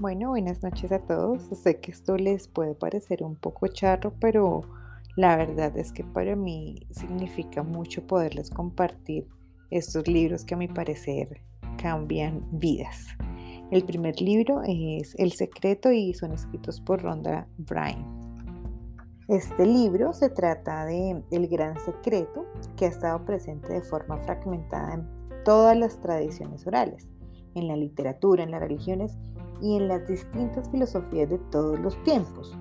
Bueno, buenas noches a todos. Sé que esto les puede parecer un poco charro, pero la verdad es que para mí significa mucho poderles compartir estos libros que a mi parecer cambian vidas. El primer libro es El secreto y son escritos por Rhonda Bryan. Este libro se trata de El gran secreto que ha estado presente de forma fragmentada en todas las tradiciones orales, en la literatura, en las religiones y en las distintas filosofías de todos los tiempos.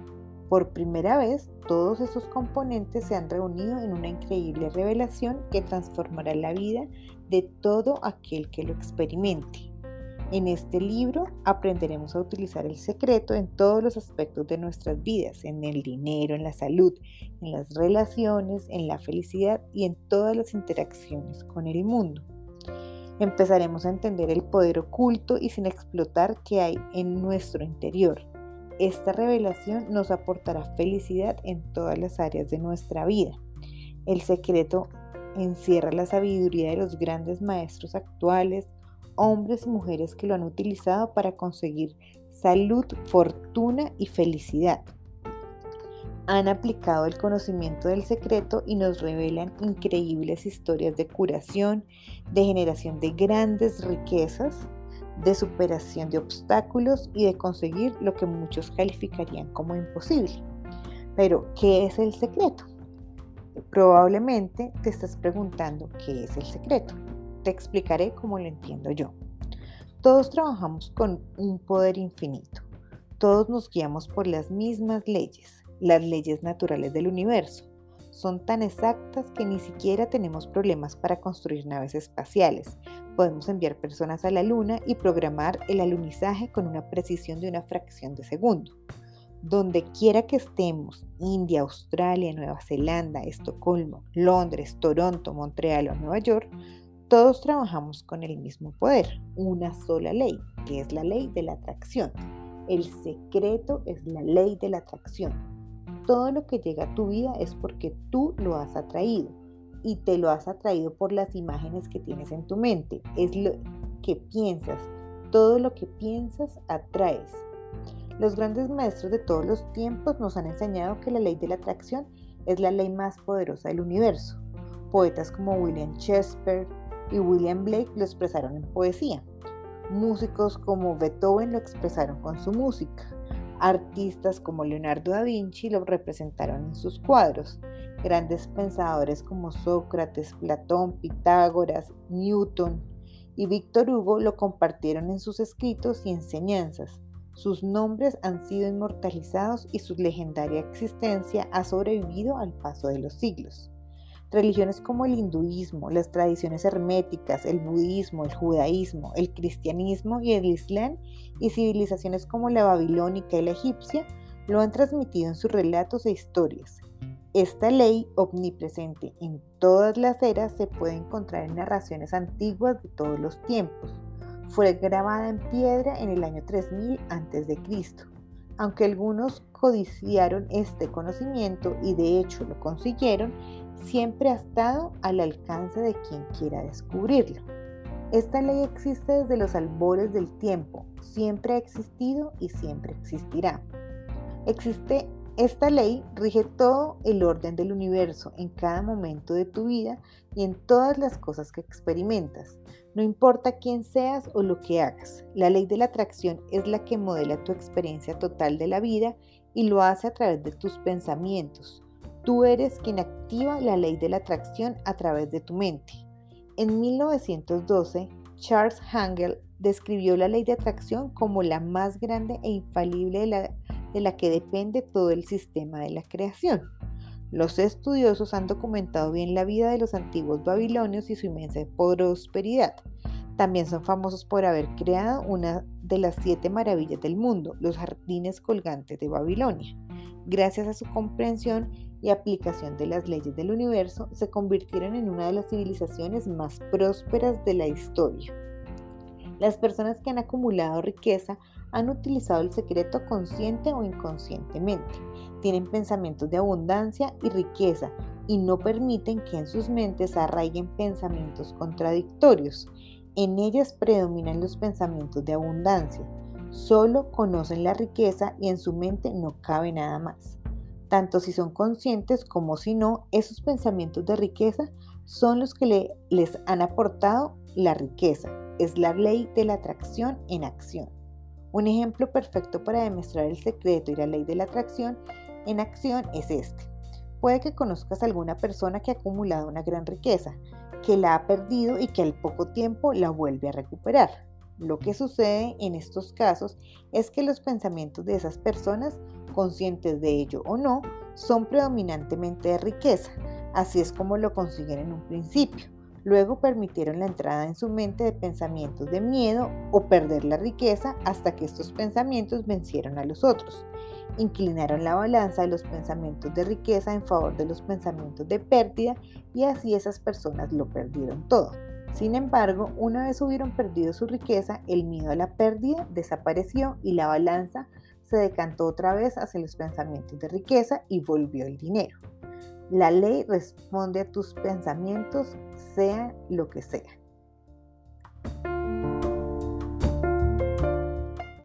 Por primera vez, todos esos componentes se han reunido en una increíble revelación que transformará la vida de todo aquel que lo experimente. En este libro aprenderemos a utilizar el secreto en todos los aspectos de nuestras vidas, en el dinero, en la salud, en las relaciones, en la felicidad y en todas las interacciones con el mundo. Empezaremos a entender el poder oculto y sin explotar que hay en nuestro interior. Esta revelación nos aportará felicidad en todas las áreas de nuestra vida. El secreto encierra la sabiduría de los grandes maestros actuales, hombres y mujeres que lo han utilizado para conseguir salud, fortuna y felicidad han aplicado el conocimiento del secreto y nos revelan increíbles historias de curación, de generación de grandes riquezas, de superación de obstáculos y de conseguir lo que muchos calificarían como imposible. Pero, ¿qué es el secreto? Probablemente te estás preguntando qué es el secreto. Te explicaré cómo lo entiendo yo. Todos trabajamos con un poder infinito. Todos nos guiamos por las mismas leyes las leyes naturales del universo. Son tan exactas que ni siquiera tenemos problemas para construir naves espaciales. Podemos enviar personas a la Luna y programar el alunizaje con una precisión de una fracción de segundo. Donde quiera que estemos, India, Australia, Nueva Zelanda, Estocolmo, Londres, Toronto, Montreal o Nueva York, todos trabajamos con el mismo poder, una sola ley, que es la ley de la atracción. El secreto es la ley de la atracción todo lo que llega a tu vida es porque tú lo has atraído y te lo has atraído por las imágenes que tienes en tu mente. Es lo que piensas. Todo lo que piensas atraes. Los grandes maestros de todos los tiempos nos han enseñado que la ley de la atracción es la ley más poderosa del universo. Poetas como William Shakespeare y William Blake lo expresaron en poesía. Músicos como Beethoven lo expresaron con su música. Artistas como Leonardo da Vinci lo representaron en sus cuadros. Grandes pensadores como Sócrates, Platón, Pitágoras, Newton y Víctor Hugo lo compartieron en sus escritos y enseñanzas. Sus nombres han sido inmortalizados y su legendaria existencia ha sobrevivido al paso de los siglos. Religiones como el hinduismo, las tradiciones herméticas, el budismo, el judaísmo, el cristianismo y el islam y civilizaciones como la babilónica y la egipcia lo han transmitido en sus relatos e historias. Esta ley, omnipresente en todas las eras, se puede encontrar en narraciones antiguas de todos los tiempos. Fue grabada en piedra en el año 3000 a.C. Aunque algunos codiciaron este conocimiento y de hecho lo consiguieron, siempre ha estado al alcance de quien quiera descubrirlo. Esta ley existe desde los albores del tiempo, siempre ha existido y siempre existirá. Existe esta ley rige todo el orden del universo en cada momento de tu vida y en todas las cosas que experimentas. No importa quién seas o lo que hagas, la ley de la atracción es la que modela tu experiencia total de la vida y lo hace a través de tus pensamientos. Tú eres quien activa la ley de la atracción a través de tu mente. En 1912, Charles Hangel describió la ley de atracción como la más grande e infalible de la de la que depende todo el sistema de la creación. Los estudiosos han documentado bien la vida de los antiguos babilonios y su inmensa prosperidad. También son famosos por haber creado una de las siete maravillas del mundo, los jardines colgantes de Babilonia. Gracias a su comprensión y aplicación de las leyes del universo, se convirtieron en una de las civilizaciones más prósperas de la historia. Las personas que han acumulado riqueza han utilizado el secreto consciente o inconscientemente. Tienen pensamientos de abundancia y riqueza y no permiten que en sus mentes arraiguen pensamientos contradictorios. En ellas predominan los pensamientos de abundancia. Solo conocen la riqueza y en su mente no cabe nada más. Tanto si son conscientes como si no, esos pensamientos de riqueza son los que les han aportado la riqueza. Es la ley de la atracción en acción. Un ejemplo perfecto para demostrar el secreto y la ley de la atracción en acción es este. Puede que conozcas a alguna persona que ha acumulado una gran riqueza, que la ha perdido y que al poco tiempo la vuelve a recuperar. Lo que sucede en estos casos es que los pensamientos de esas personas, conscientes de ello o no, son predominantemente de riqueza. Así es como lo consiguen en un principio. Luego permitieron la entrada en su mente de pensamientos de miedo o perder la riqueza hasta que estos pensamientos vencieron a los otros. Inclinaron la balanza de los pensamientos de riqueza en favor de los pensamientos de pérdida y así esas personas lo perdieron todo. Sin embargo, una vez hubieron perdido su riqueza, el miedo a la pérdida desapareció y la balanza se decantó otra vez hacia los pensamientos de riqueza y volvió el dinero. La ley responde a tus pensamientos, sea lo que sea.